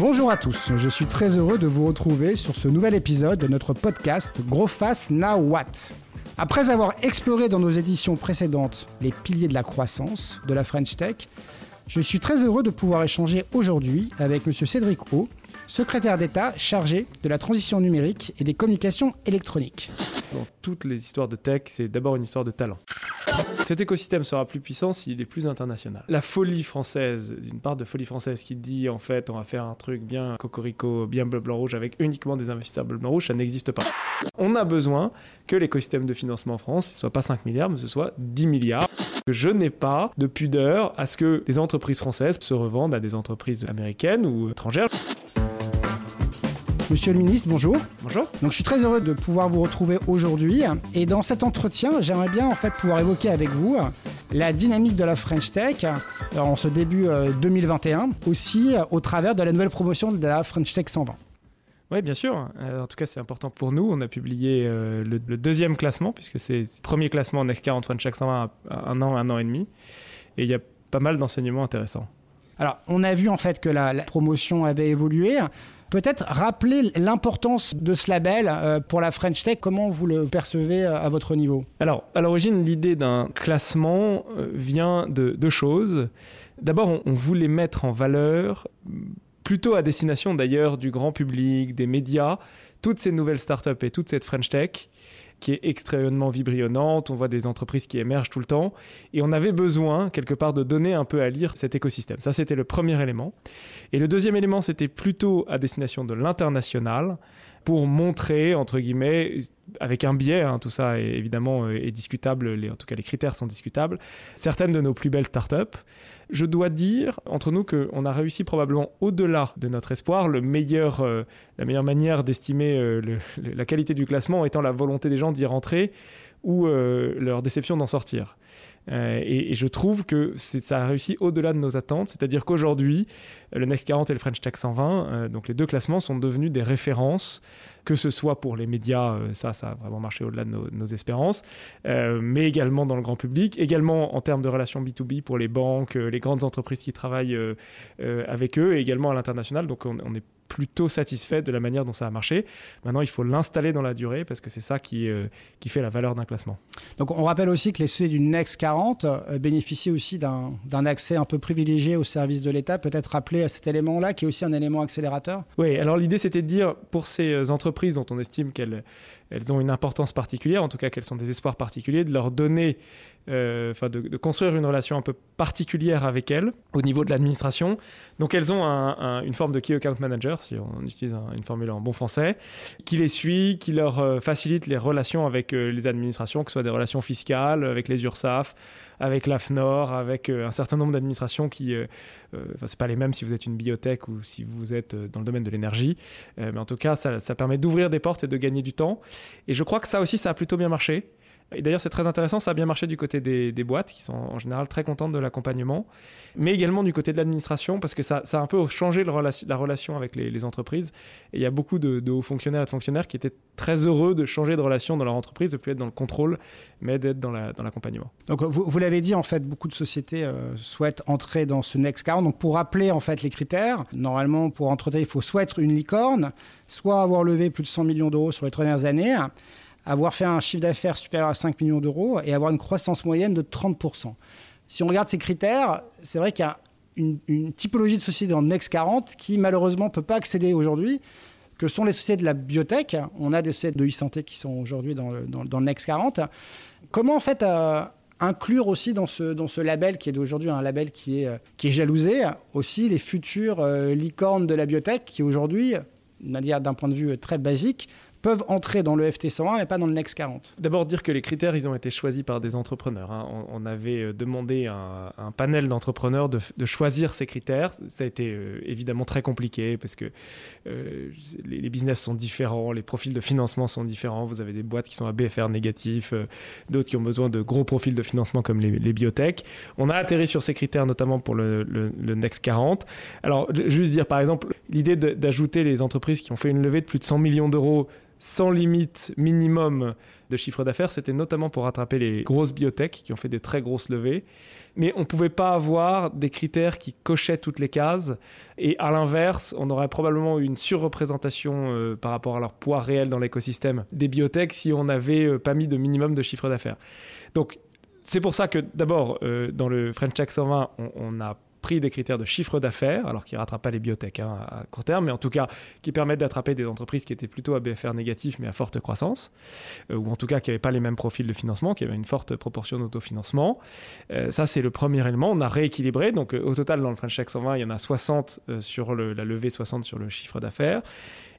Bonjour à tous, je suis très heureux de vous retrouver sur ce nouvel épisode de notre podcast Gros Face Now What. Après avoir exploré dans nos éditions précédentes les piliers de la croissance de la French Tech, je suis très heureux de pouvoir échanger aujourd'hui avec M. Cédric O, secrétaire d'État chargé de la transition numérique et des communications électroniques. Dans toutes les histoires de tech, c'est d'abord une histoire de talent. Cet écosystème sera plus puissant s'il est plus international. La folie française, d'une part de folie française qui dit en fait on va faire un truc bien cocorico, bien bleu blanc rouge avec uniquement des investisseurs bleu blanc rouge, ça n'existe pas. On a besoin que l'écosystème de financement en France ne soit pas 5 milliards, mais ce soit 10 milliards. Je n'ai pas de pudeur à ce que des entreprises françaises se revendent à des entreprises américaines ou étrangères. Monsieur le ministre, bonjour. Bonjour. Donc je suis très heureux de pouvoir vous retrouver aujourd'hui et dans cet entretien, j'aimerais bien en fait pouvoir évoquer avec vous la dynamique de la French Tech en ce début 2021, aussi au travers de la nouvelle promotion de la French Tech 120. Oui, bien sûr. en tout cas, c'est important pour nous. On a publié euh, le, deuxième classement, puisque c'est le premier classement Next 40 French Tech 120 un an, un an et demi. Et il y a pas mal d'enseignements intéressants. Alors, on a vu en fait que la promotion avait évolué. Peut-être rappeler l'importance de ce label euh, pour la French Tech, comment vous le percevez euh, à votre niveau? Alors, à l'origine, l'idée d'un classement euh, vient de deux choses. D'abord, on voulait mettre en valeur, plutôt à destination d'ailleurs du grand public, des médias, toutes ces nouvelles startups et toute cette French Tech qui est extrêmement vibrillonnante, on voit des entreprises qui émergent tout le temps, et on avait besoin quelque part de donner un peu à lire cet écosystème. Ça, c'était le premier élément. Et le deuxième élément, c'était plutôt à destination de l'international, pour montrer, entre guillemets, avec un biais, hein, tout ça est, évidemment euh, est discutable, en tout cas les critères sont discutables, certaines de nos plus belles startups. Je dois dire, entre nous, qu'on a réussi probablement au-delà de notre espoir. Euh, la meilleure manière d'estimer euh, la qualité du classement étant la volonté des gens d'y rentrer ou leur déception d'en sortir. Euh, et, je trouve que ça a réussi au-delà de nos attentes. C'est-à-dire qu'aujourd'hui, le Next 40 et le French Tech 120, euh, donc les deux classements sont devenus des références, que ce soit pour les médias, euh, ça, ça a vraiment marché au-delà de nos, espérances, mais également dans le grand public, également en termes de relations B2B pour les banques, les grandes entreprises qui travaillent avec eux, et également à l'international. Donc on, on est plutôt satisfait de la manière dont ça a marché. Maintenant, il faut l'installer dans la durée parce que c'est ça qui, euh, qui fait la valeur d'un classement. Donc, on rappelle aussi que les sociétés du Next 40 euh, bénéficient aussi d'un accès un peu privilégié au service de l'État. Peut-être rappeler à cet élément-là qui est aussi un élément accélérateur? Oui, alors l'idée c'était de dire pour ces euh, entreprises dont on estime qu'elles elles ont une importance particulière, en tout cas qu'elles sont des espoirs particuliers, de leur donner, euh, enfin de, construire une relation un peu particulière avec elles au niveau de l'administration. Donc elles ont une forme de key account manager, si on utilise une formule en bon français, qui les suit, qui leur euh, facilite les relations avec euh, les administrations, que ce soit des relations fiscales, avec les URSAF, avec l'AFNOR, avec un certain nombre d'administrations qui, enfin c'est pas les mêmes si vous êtes une biotech ou si vous êtes dans le domaine de l'énergie, mais en tout cas ça, ça permet d'ouvrir des portes et de gagner du temps. Et je crois que ça aussi, ça a plutôt bien marché. Et d'ailleurs, c'est très intéressant, ça a bien marché du côté des, boîtes, qui sont en général très contentes de l'accompagnement, mais également du côté de l'administration, parce que ça, a un peu changé la relation avec les, entreprises. Et il y a beaucoup de, hauts fonctionnaires et de fonctionnaires qui étaient très heureux de changer de relation dans leur entreprise, de plus être dans le contrôle, mais d'être dans l'accompagnement. Donc, vous, l'avez dit, en fait, beaucoup de sociétés euh, souhaitent entrer dans ce Next 40. Donc, pour rappeler, en fait, les critères, normalement, pour entrer, il faut soit être une licorne, soit avoir levé plus de 100 millions d'euros sur les trois dernières années, avoir fait un chiffre d'affaires supérieur à 5 millions d'euros et avoir une croissance moyenne de 30%. Si on regarde ces critères, c'est vrai qu'il y a une, typologie de sociétés dans le Next 40 qui malheureusement ne peut pas accéder aujourd'hui, que sont les sociétés de la biotech? On a des sociétés de e-santé qui sont aujourd'hui dans le, Next 40. Comment en fait euh, inclure aussi dans ce, dans ce label qui est aujourd'hui un label qui est, euh, qui est jalousé aussi les futures euh, licornes de la biotech qui aujourd'hui, d'un point de vue très basique, peuvent entrer dans le FT101 mais pas dans le Next 40 D'abord dire que les critères, ils ont été choisis par des entrepreneurs. Hein. On, avait euh, demandé à un, panel d'entrepreneurs de, choisir ces critères. Ça a été euh, évidemment très compliqué parce que euh, les, business sont différents, les profils de financement sont différents. Vous avez des boîtes qui sont à BFR négatif, d'autres qui ont besoin de gros profils de financement comme les, biotech. On a atterri sur ces critères notamment pour le, le Next 40. Alors juste dire par exemple l'idée d'ajouter les entreprises qui ont fait une levée de plus de 100 millions d'euros sans limite minimum de chiffre d'affaires, c'était notamment pour rattraper les grosses biotech qui ont fait des très grosses levées. Mais on ne pouvait pas avoir des critères qui cochaient toutes les cases. Et à l'inverse, on aurait probablement eu une surreprésentation euh, par rapport à leur poids réel dans l'écosystème des biotech si on n'avait euh, pas mis de minimum de chiffre d'affaires. Donc, c'est pour ça que d'abord, euh, dans le French Tech 120, on, on a pris des critères de chiffre d'affaires, alors qui ne rattrapent pas les biotech hein, à court terme, mais en tout cas qui permettent d'attraper des entreprises qui étaient plutôt à BFR négatif mais à forte croissance, euh, ou en tout cas qui n'avaient pas les mêmes profils de financement, qui avaient une forte proportion d'autofinancement. Euh, ça, c'est le premier élément. On a rééquilibré. Donc, euh, au total, dans le French Tech 120, il y en a 60 sur la levée, 60 sur le chiffre d'affaires.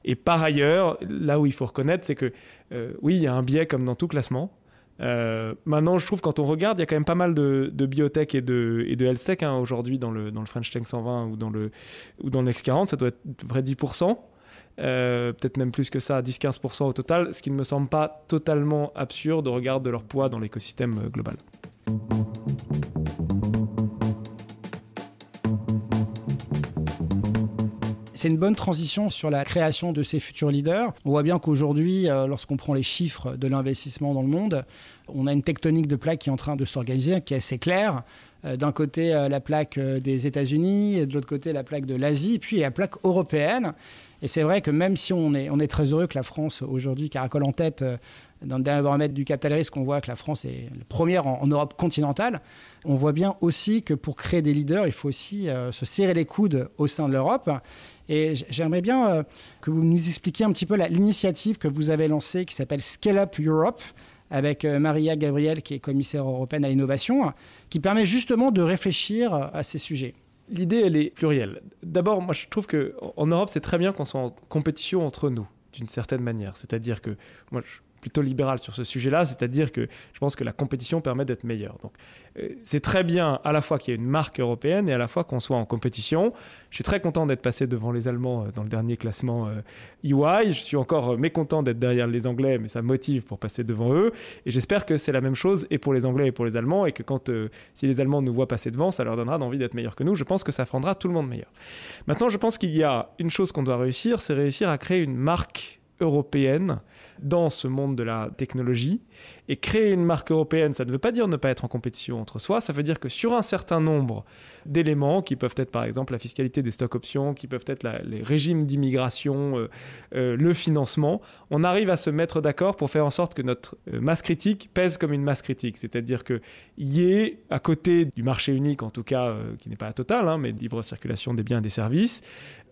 Et par ailleurs, là où il faut reconnaître, c'est que oui, il y a un biais comme dans tout classement. Euh, maintenant, je trouve quand on regarde, il y a quand même pas mal de, biotech et de, et health hein, aujourd'hui dans le, dans le French Tech 120 ou dans le, ou dans le X40. Ça doit être vrai 10%. Euh, peut-être même plus que ça, 10-15% au total, ce qui ne me semble pas totalement absurde au regard de leur poids dans l'écosystème euh, global. C'est une bonne transition sur la création de ces futurs leaders. On voit bien qu'aujourd'hui, euh, lorsqu'on prend les chiffres de l'investissement dans le monde, on a une tectonique de plaques qui est en train de s'organiser, qui est assez claire. Euh, d'un côté, euh, la plaque des États-Unis, de l'autre côté, la plaque de l'Asie, puis la plaque européenne. Et c'est vrai que même si on est, on est très heureux que la France, aujourd'hui, caracole en tête dans le dernier baromètre du capital risque, on voit que la France est la première en, Europe continentale. On voit bien aussi que pour créer des leaders, il faut aussi se serrer les coudes au sein de l'Europe. Et j'aimerais bien euh, que vous nous expliquiez un petit peu l'initiative que vous avez lancée qui s'appelle Scale Up Europe avec euh, Maria Gabriel qui est commissaire européenne à l'innovation, qui permet justement de réfléchir à ces sujets. L'idée, elle est plurielle. D'abord, moi, je trouve qu'en Europe, c'est très bien qu'on soit en compétition entre nous, d'une certaine manière. C'est-à-dire que moi, plutôt libéral sur ce sujet-là, c'est-à-dire que je pense que la compétition permet d'être meilleur. Donc, euh, c'est très bien à la fois qu'il y ait une marque européenne et à la fois qu'on soit en compétition. Je suis très content d'être passé devant les Allemands euh, dans le dernier classement EY. Euh, je suis encore mécontent d'être derrière les Anglais, mais ça motive pour passer devant eux. Et j'espère que c'est la même chose et pour les Anglais et pour les Allemands et que quand si les Allemands nous voient passer devant, ça leur donnera d'envie d'être meilleurs que nous. Je pense que ça rendra tout le monde meilleur. Maintenant, je pense qu'il y a une chose qu'on doit réussir, c'est réussir à créer une marque européenne dans ce monde de la technologie. Et créer une marque européenne, ça ne veut pas dire ne pas être en compétition entre soi, ça veut dire que sur un certain nombre d'éléments, qui peuvent être par exemple la fiscalité des stocks options, qui peuvent être les régimes d'immigration, euh, euh, le financement, on arrive à se mettre d'accord pour faire en sorte que notre euh, masse critique pèse comme une masse critique. C'est-à-dire qu'il y ait, à côté du marché unique, en tout cas, qui n'est pas total, hein, mais libre circulation des biens et des services,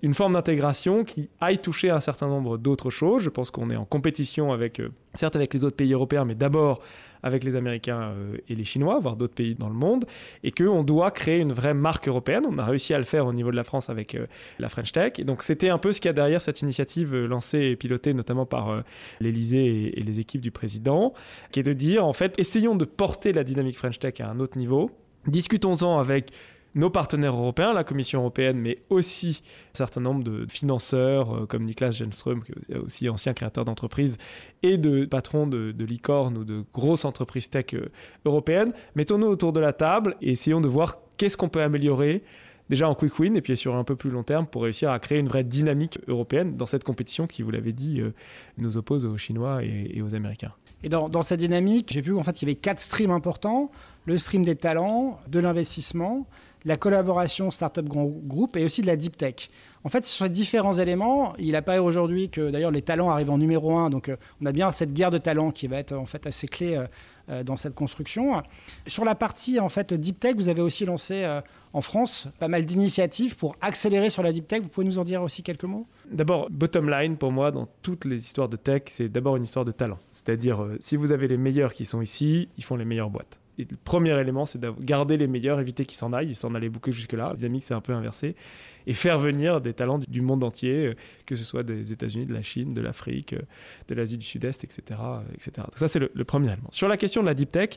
une forme d'intégration qui aille toucher un certain nombre d'autres choses. Je pense qu'on est en compétition avec, certes avec les autres pays européens, mais d'abord avec les Américains euh, et les Chinois, voire d'autres pays dans le monde, et qu'on doit créer une vraie marque européenne. On a réussi à le faire au niveau de la France avec euh, la French Tech. Et donc c'était un peu ce qu'il y a derrière cette initiative lancée et pilotée notamment par l'Elysée et les équipes du président, qui est de dire, en fait, essayons de porter la dynamique French Tech à un autre niveau. Discutons-en avec nos partenaires européens, la Commission européenne, mais aussi un certain nombre de financeurs euh, comme Niklas Genström, qui est aussi ancien créateur d'entreprise, et de patrons de, de licornes ou de grosses entreprises tech euh, européennes. Mettons-nous autour de la table et essayons de voir qu'est-ce qu'on peut améliorer déjà en quick win et puis sur un peu plus long terme pour réussir à créer une vraie dynamique européenne dans cette compétition qui, vous l'avez dit, euh, nous oppose aux Chinois et, aux Américains. Et dans, dans cette dynamique, j'ai vu en fait qu'il y avait quatre streams importants le stream des talents, de l'investissement, la collaboration Startup Grand Group et aussi de la Deep Tech. En fait, sur ces différents éléments, il apparaît aujourd'hui que d'ailleurs les talents arrivent en numéro un, donc euh, on a bien cette guerre de talents qui va être en fait assez clé euh, euh, dans cette construction. Sur la partie en fait Deep Tech, vous avez aussi lancé en France pas mal d'initiatives pour accélérer sur la Deep Tech. Vous pouvez nous en dire aussi quelques mots? D'abord, bottom line pour moi dans toutes les histoires de tech, c'est d'abord une histoire de talent. C'est-à-dire, si vous avez les meilleurs qui sont ici, ils font les meilleures boîtes le premier élément, c'est de garder les meilleurs, éviter qu'ils s'en aillent. Ils s'en allaient beaucoup jusque-là. La dynamique, c'est un peu inversé. Et faire venir des talents du monde entier, euh, que ce soit des États-Unis, de la Chine, de l'Afrique, euh, de l'Asie du Sud-Est, etc., etc. Donc ça, c'est le, le, premier élément. Sur la question de la deep tech,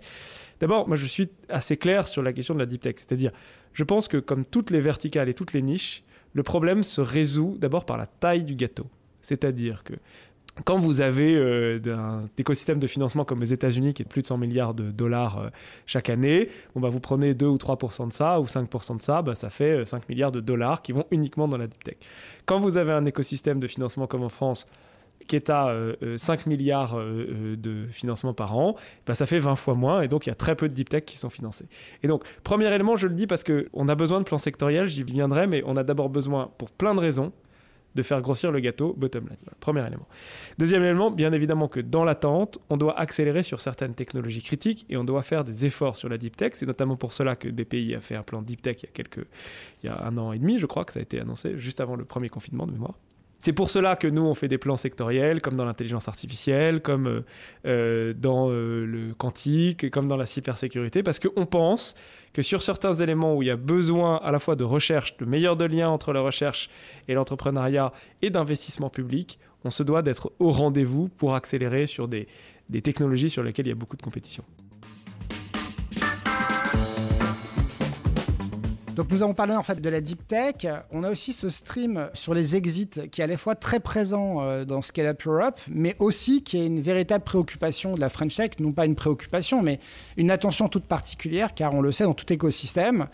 d'abord, moi, je suis assez clair sur la question de la deep tech. C'est-à-dire, je pense que comme toutes les verticales et toutes les niches, le problème se résout d'abord par la taille du gâteau. C'est-à-dire que quand vous avez euh, un écosystème de financement comme les États-Unis qui est de plus de 100 milliards de dollars euh, chaque année, bon, bah, vous prenez 2 ou 3% de ça ou 5% de ça, bah, ça fait 5 euh, milliards de dollars qui vont uniquement dans la deep tech. Quand vous avez un écosystème de financement comme en France, qui est à 5 milliards de financement par an, bah, ça fait 20 fois moins et donc il y a très peu de deep tech qui sont financés. Et donc, premier élément, je le dis parce qu'on a besoin de plans sectoriels, j'y viendrai, mais on a d'abord besoin, pour plein de raisons, de faire grossir le gâteau bottom line. premier élément. Deuxième élément, bien évidemment que dans l'attente, on doit accélérer sur certaines technologies critiques et on doit faire des efforts sur la deep tech. C'est notamment pour cela que BPI a fait un plan deep tech il y a quelques, il y a un an et demi, je crois que ça a été annoncé juste avant le premier confinement de mémoire. C'est pour cela que nous, on fait des plans sectoriels, comme dans l'intelligence artificielle, comme euh, euh, dans euh, le quantique, comme dans la cybersécurité, parce qu'on pense que sur certains éléments où il y a besoin à la fois de recherche, de meilleur de lien entre la recherche et l'entrepreneuriat et d'investissement public, on se doit d'être au rendez-vous pour accélérer sur des technologies sur lesquelles il y a beaucoup de compétition. Donc nous avons parlé en fait de la deep tech. On a aussi ce stream sur les exits qui est à la fois très présent euh, dans Scale Up Europe, mais aussi qui est une véritable préoccupation de la French Tech, non pas une préoccupation, mais une attention toute particulière, car on le sait dans tout écosystème,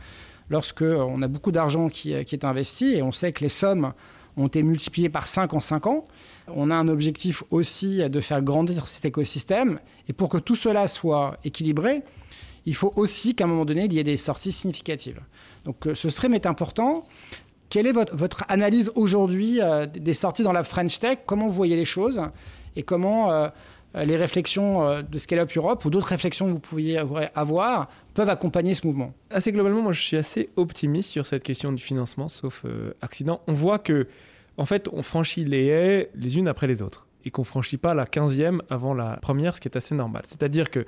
lorsque on a beaucoup d'argent qui, qui est investi et on sait que les sommes ont été multipliées par 5 en 5 ans. On a un objectif aussi de faire grandir cet écosystème. Et pour que tout cela soit équilibré, il faut aussi qu'à un moment donné, il y ait des sorties significatives. Donc euh, ce stream est important. Quelle est votre, analyse aujourd'hui euh, des sorties dans la French Tech? Comment vous voyez les choses? Et comment euh, les réflexions de Scale Up Europe ou d'autres réflexions que vous pouviez avoir peuvent accompagner ce mouvement? Assez globalement, moi je suis assez optimiste sur cette question du financement, sauf accident. On voit que, en fait, on franchit les haies les unes après les autres et qu'on franchit pas la quinzième avant la première, ce qui est assez normal. C'est-à-dire que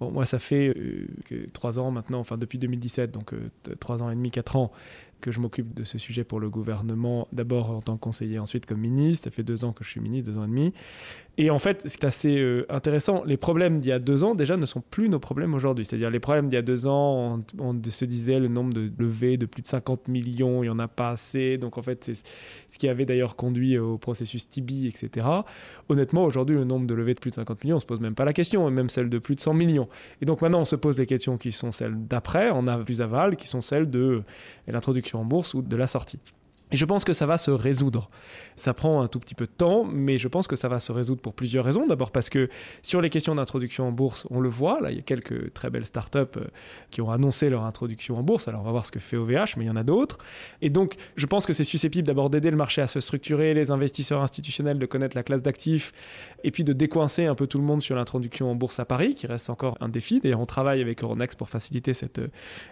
Bon, moi, ça fait euh, trois ans maintenant, enfin depuis 2017, donc euh, trois ans et demi, quatre ans, que je m'occupe de ce sujet pour le gouvernement, d'abord en tant que conseiller, ensuite comme ministre. Ça fait deux ans que je suis ministre, deux ans et demi. Et en fait, c'est assez euh, intéressant. Les problèmes d'il y a deux ans, déjà, ne sont plus nos problèmes aujourd'hui. C'est-à-dire, les problèmes d'il y a deux ans, on, se disait le nombre de levées de plus de 50 millions, il n'y en a pas assez. Donc, en fait, c'est ce qui avait d'ailleurs conduit au processus Tibi, etc. Honnêtement, aujourd'hui, le nombre de levées de plus de 50 millions, on ne se pose même pas la question, même celle de plus de 100 millions. Et donc, maintenant, on se pose des questions qui sont celles d'après, on a plus aval, qui sont celles de l'introduction en bourse ou de la sortie. Et je pense que ça va se résoudre. Ça prend un tout petit peu de temps, mais je pense que ça va se résoudre pour plusieurs raisons. D'abord parce que sur les questions d'introduction en bourse, on le voit, là il y a quelques très belles startups euh, qui ont annoncé leur introduction en bourse. Alors on va voir ce que fait OVH, mais il y en a d'autres. Et donc je pense que c'est susceptible d'abord d'aider le marché à se structurer, les investisseurs institutionnels de connaître la classe d'actifs, et puis de décoincer un peu tout le monde sur l'introduction en bourse à Paris, qui reste encore un défi. D'ailleurs on travaille avec Euronext pour faciliter cette euh,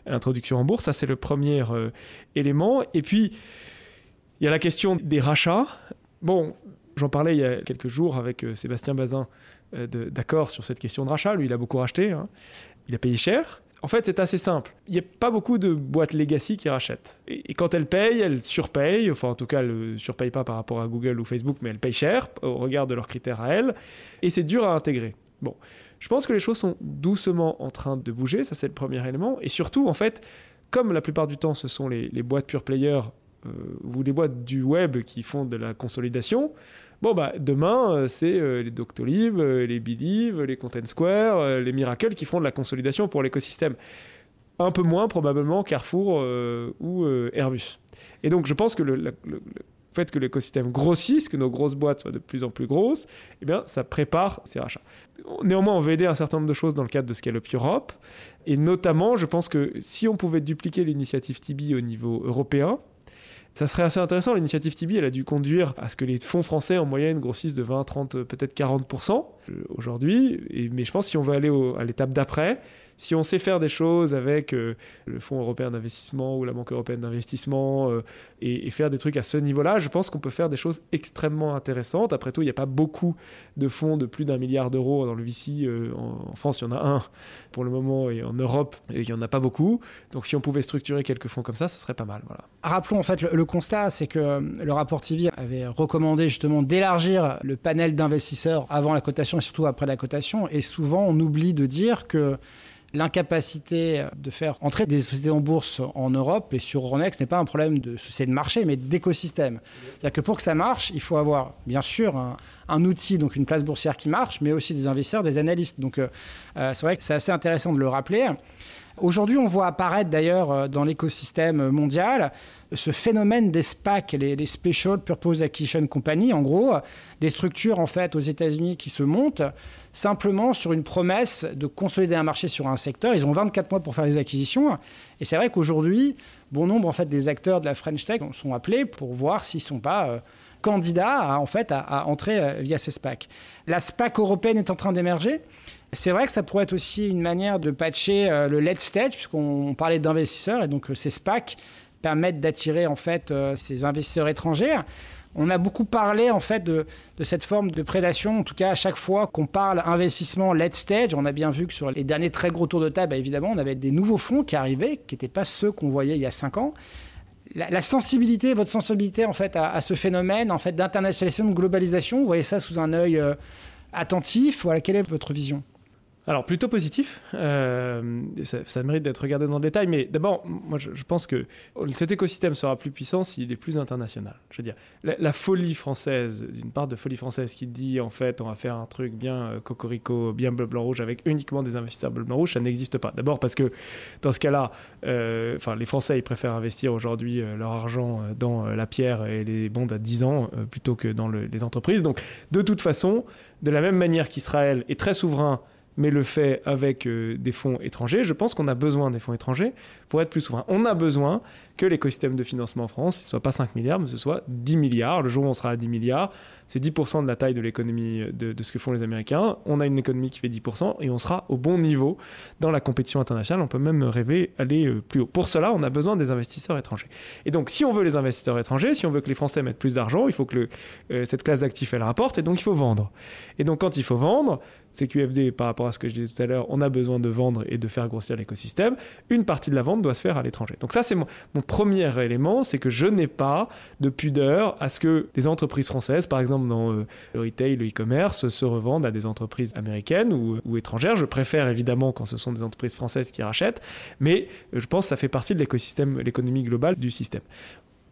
introduction en bourse. Ça c'est le premier euh, élément. Et puis il y a la question des rachats. Bon, j'en parlais il y a quelques jours avec euh, Sébastien Bazin euh, d'accord sur cette question de rachat. Lui, il a beaucoup racheté. Hein. Il a payé cher. En fait, c'est assez simple. Il n'y a pas beaucoup de boîtes legacy qui rachètent. Et, quand elles payent, elles surpayent. Enfin, en tout cas, elles ne surpayent pas par rapport à Google ou Facebook, mais elles payent cher au regard de leurs critères à elles. Et c'est dur à intégrer. Bon, je pense que les choses sont doucement en train de bouger. Ça, c'est le premier élément. Et surtout, en fait, comme la plupart du temps, ce sont les, les boîtes pure players euh, ou les boîtes du web qui font de la consolidation, bon bah demain euh, c'est euh, les Doctolib, les Believe, les Content Square, les Miracle qui feront de la consolidation pour l'écosystème. Un peu moins probablement Carrefour ou Airbus. Et donc je pense que le, fait que l'écosystème grossisse, que nos grosses boîtes soient de plus en plus grosses, eh bien, ça prépare ces rachats. Néanmoins, on veut aider un certain nombre de choses dans le cadre de Scale Up Europe. Et notamment, je pense que si on pouvait dupliquer l'initiative TIBI au niveau européen, ça serait assez intéressant. L'initiative Tibi, elle a dû conduire à ce que les fonds français en moyenne grossissent de 20, 30, peut-être 40% euh, aujourd'hui. Mais je pense que si on veut aller à l'étape d'après, si on sait faire des choses avec euh, le Fonds européen d'investissement ou la Banque européenne d'investissement euh, et, faire des trucs à ce niveau-là, je pense qu'on peut faire des choses extrêmement intéressantes. Après tout, il n'y a pas beaucoup de fonds de plus d'un milliard d'euros dans le VC. Euh, en, France, il y en a un pour le moment et en Europe, il n'y en a pas beaucoup. Donc si on pouvait structurer quelques fonds comme ça, ce serait pas mal. Rappelons en fait le, constat, c'est que le rapport TV avait recommandé justement d'élargir le panel d'investisseurs avant la cotation et surtout après la cotation. Et souvent, on oublie de dire que l'incapacité de faire entrer des sociétés en bourse en Europe et sur Euronext n'est pas un problème de société de marché, mais d'écosystème. C'est-à-dire que pour que ça marche, il faut avoir, bien sûr, un, outil, donc une place boursière qui marche, mais aussi des investisseurs, des analystes. Donc, euh, euh, c'est vrai que c'est assez intéressant de le rappeler. Aujourd'hui, on voit apparaître d'ailleurs euh, dans l'écosystème mondial ce phénomène des SPAC, les, Special Purpose Acquisition Company, en gros, des structures en fait aux États-Unis qui se montent simplement sur une promesse de consolider un marché sur un secteur. Ils ont 24 mois pour faire des acquisitions. Et c'est vrai qu'aujourd'hui, bon nombre en fait des acteurs de la French Tech sont appelés pour voir s'ils ne sont pas euh, candidats à, entrer euh, via ces SPAC. La SPAC européenne est en train d'émerger. C'est vrai que ça pourrait être aussi une manière de patcher euh, le late stage, puisqu'on parlait d'investisseurs, et donc ces SPAC permettent d'attirer en fait ces investisseurs étrangers. On a beaucoup parlé en fait de, cette forme de prédation. En tout cas, à chaque fois qu'on parle investissement late stage, on a bien vu que sur les derniers très gros tours de table, évidemment, on avait des nouveaux fonds qui arrivaient, qui n'étaient pas ceux qu'on voyait il y a cinq ans. La, sensibilité, votre sensibilité en fait à, ce phénomène en fait d'internationalisation, de globalisation, vous voyez ça sous un œil euh, attentif. Voilà, quelle est votre vision? Alors plutôt positif, euh, ça, mérite d'être regardé dans le détail, mais d'abord, moi je, pense que cet écosystème sera plus puissant s'il est plus international. Je veux dire, la, folie française, d'une part de folie française qui dit en fait on va faire un truc bien euh, cocorico, bien bleu, blanc, rouge avec uniquement des investisseurs bleu, blanc, rouge, ça n'existe pas. D'abord parce que dans ce cas-là, euh, les Français ils préfèrent investir aujourd'hui leur argent dans la pierre et les bonds à 10 ans plutôt que dans les entreprises. Donc de toute façon, de la même manière qu'Israël est très souverain mais le fait avec euh, des fonds étrangers, je pense qu'on a besoin des fonds étrangers pour être plus souverain. On a besoin que l'écosystème de financement en France ne soit pas 5 milliards, mais ce soit 10 milliards. Le jour où on sera à 10 milliards, c'est 10% de la taille de l'économie de, ce que font les Américains. On a une économie qui fait 10% et on sera au bon niveau dans la compétition internationale. On peut même rêver aller euh, plus haut. Pour cela, on a besoin des investisseurs étrangers. Et donc, si on veut les investisseurs étrangers, si on veut que les Français mettent plus d'argent, il faut que euh, cette classe d'actifs, elle rapporte et donc il faut vendre. Et donc, quand il faut vendre, CQFD, par rapport à ce que je disais tout à l'heure, on a besoin de vendre et de faire grossir l'écosystème. Une partie de la vente doit se faire à l'étranger. Donc ça, c'est mon, premier élément, c'est que je n'ai pas de pudeur à ce que des entreprises françaises, par exemple dans euh, le retail, le e-commerce, se revendent à des entreprises américaines ou, ou, étrangères. Je préfère évidemment quand ce sont des entreprises françaises qui rachètent, mais je pense que ça fait partie de l'écosystème, l'économie globale du système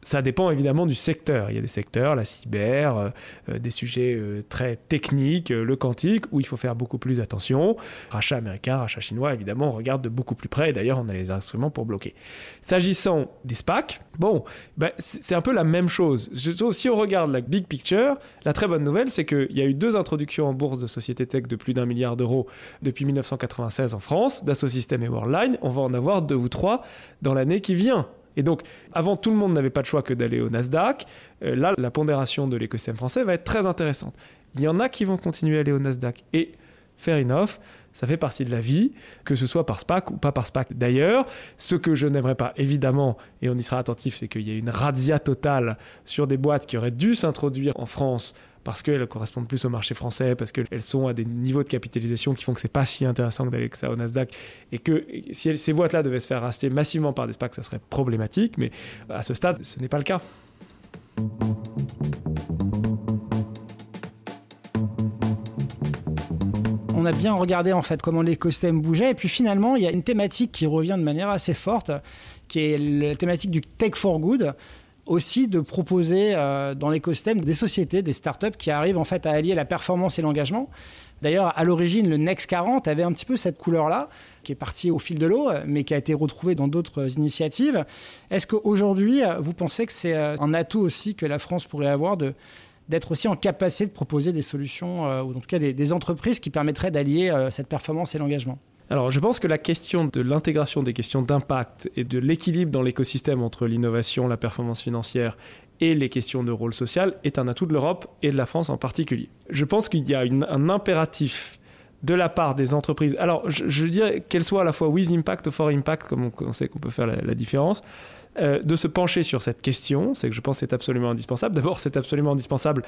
ça dépend évidemment du secteur. Il y a des secteurs, la cyber, euh, euh, des sujets euh, très techniques, le quantique, où il faut faire beaucoup plus attention. Rachat américain, rachat chinois, évidemment, on regarde de beaucoup plus près. D'ailleurs, on a les instruments pour bloquer. S'agissant des SPAC, bon, ben, c'est un peu la même chose. Si on regarde la big picture, la très bonne nouvelle, c'est qu'il y a eu deux introductions en bourse de sociétés tech de plus d'un milliard d'euros depuis 1996 en France, Dassault Systèmes et Worldline. On va en avoir deux ou trois dans l'année qui vient. Et donc, avant, tout le monde n'avait pas de choix que d'aller au Nasdaq. Euh, là, la pondération de l'écosystème français va être très intéressante. Il y en a qui vont continuer à aller au Nasdaq. Et fair enough, ça fait partie de la vie, que ce soit par SPAC ou pas par SPAC. D'ailleurs, ce que je n'aimerais pas, évidemment, et on y sera attentif, c'est qu'il y a une razzia totale sur des boîtes qui auraient dû s'introduire en France parce qu'elles correspondent plus au marché français, parce qu'elles sont à des niveaux de capitalisation qui font que c'est pas si intéressant d'aller que ça au Nasdaq, et que si ces boîtes-là devaient se faire racheter massivement par des SPAC, ça serait problématique, mais à ce stade, ce n'est pas le cas. on a bien regardé en fait comment l'écosystème bougeait. Et puis finalement, il y a une thématique qui revient de manière assez forte, qui est la thématique du tech for good aussi de proposer euh, dans l'écosystème des sociétés, des startups qui arrivent en fait à allier la performance et l'engagement. D'ailleurs, à l'origine, le Next 40 avait un petit peu cette couleur-là, qui est partie au fil de l'eau, mais qui a été retrouvée dans d'autres initiatives. Est-ce qu'aujourd'hui, vous pensez que c'est euh, un atout aussi que la France pourrait avoir de d'être aussi en capacité de proposer des solutions, euh, ou en tout cas des entreprises qui permettraient d'allier cette performance et l'engagement? Alors, je pense que la question de l'intégration des questions d'impact et de l'équilibre dans l'écosystème entre l'innovation, la performance financière et les questions de rôle social est un atout de l'Europe et de la France en particulier. Je pense qu'il y a un impératif de la part des entreprises. Alors, je, je dirais qu'elles soient à la fois with impact ou for impact, comme on, sait qu'on peut faire la, différence, euh, de se pencher sur cette question. C'est que je pense que c'est absolument indispensable. D'abord, c'est absolument indispensable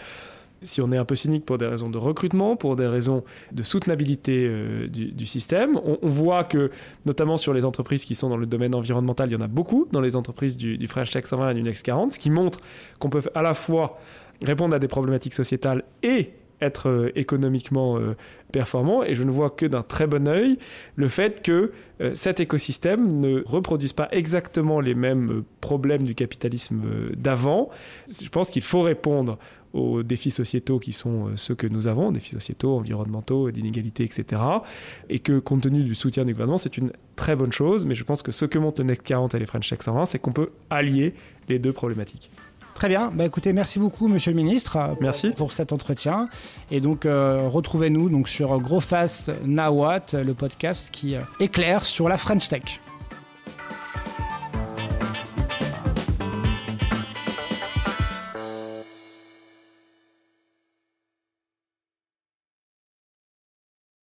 si on est un peu cynique pour des raisons de recrutement, pour des raisons de soutenabilité euh, du, système. On, voit que, notamment sur les entreprises qui sont dans le domaine environnemental, il y en a beaucoup dans les entreprises du, du French Tech 120 et du Next 40, ce qui montre qu'on peut à la fois répondre à des problématiques sociétales et être euh, économiquement euh, performant. Et je ne vois que d'un très bon œil le fait que cet écosystème ne reproduise pas exactement les mêmes problèmes du capitalisme d'avant. Je pense qu'il faut répondre aux défis sociétaux qui sont ceux que nous avons, défis sociétaux, environnementaux, d'inégalité, etc. Et que compte tenu du soutien du gouvernement, c'est une très bonne chose. Mais je pense que ce que montrent le Next 40 et les French Tech 120, c'est qu'on peut allier les deux problématiques. Très bien. Bah, écoutez, merci beaucoup, Monsieur le Ministre, merci. pour cet entretien. Et donc, euh, retrouvez-nous donc sur Growfast Nawat, le podcast qui euh, éclaire sur la French Tech.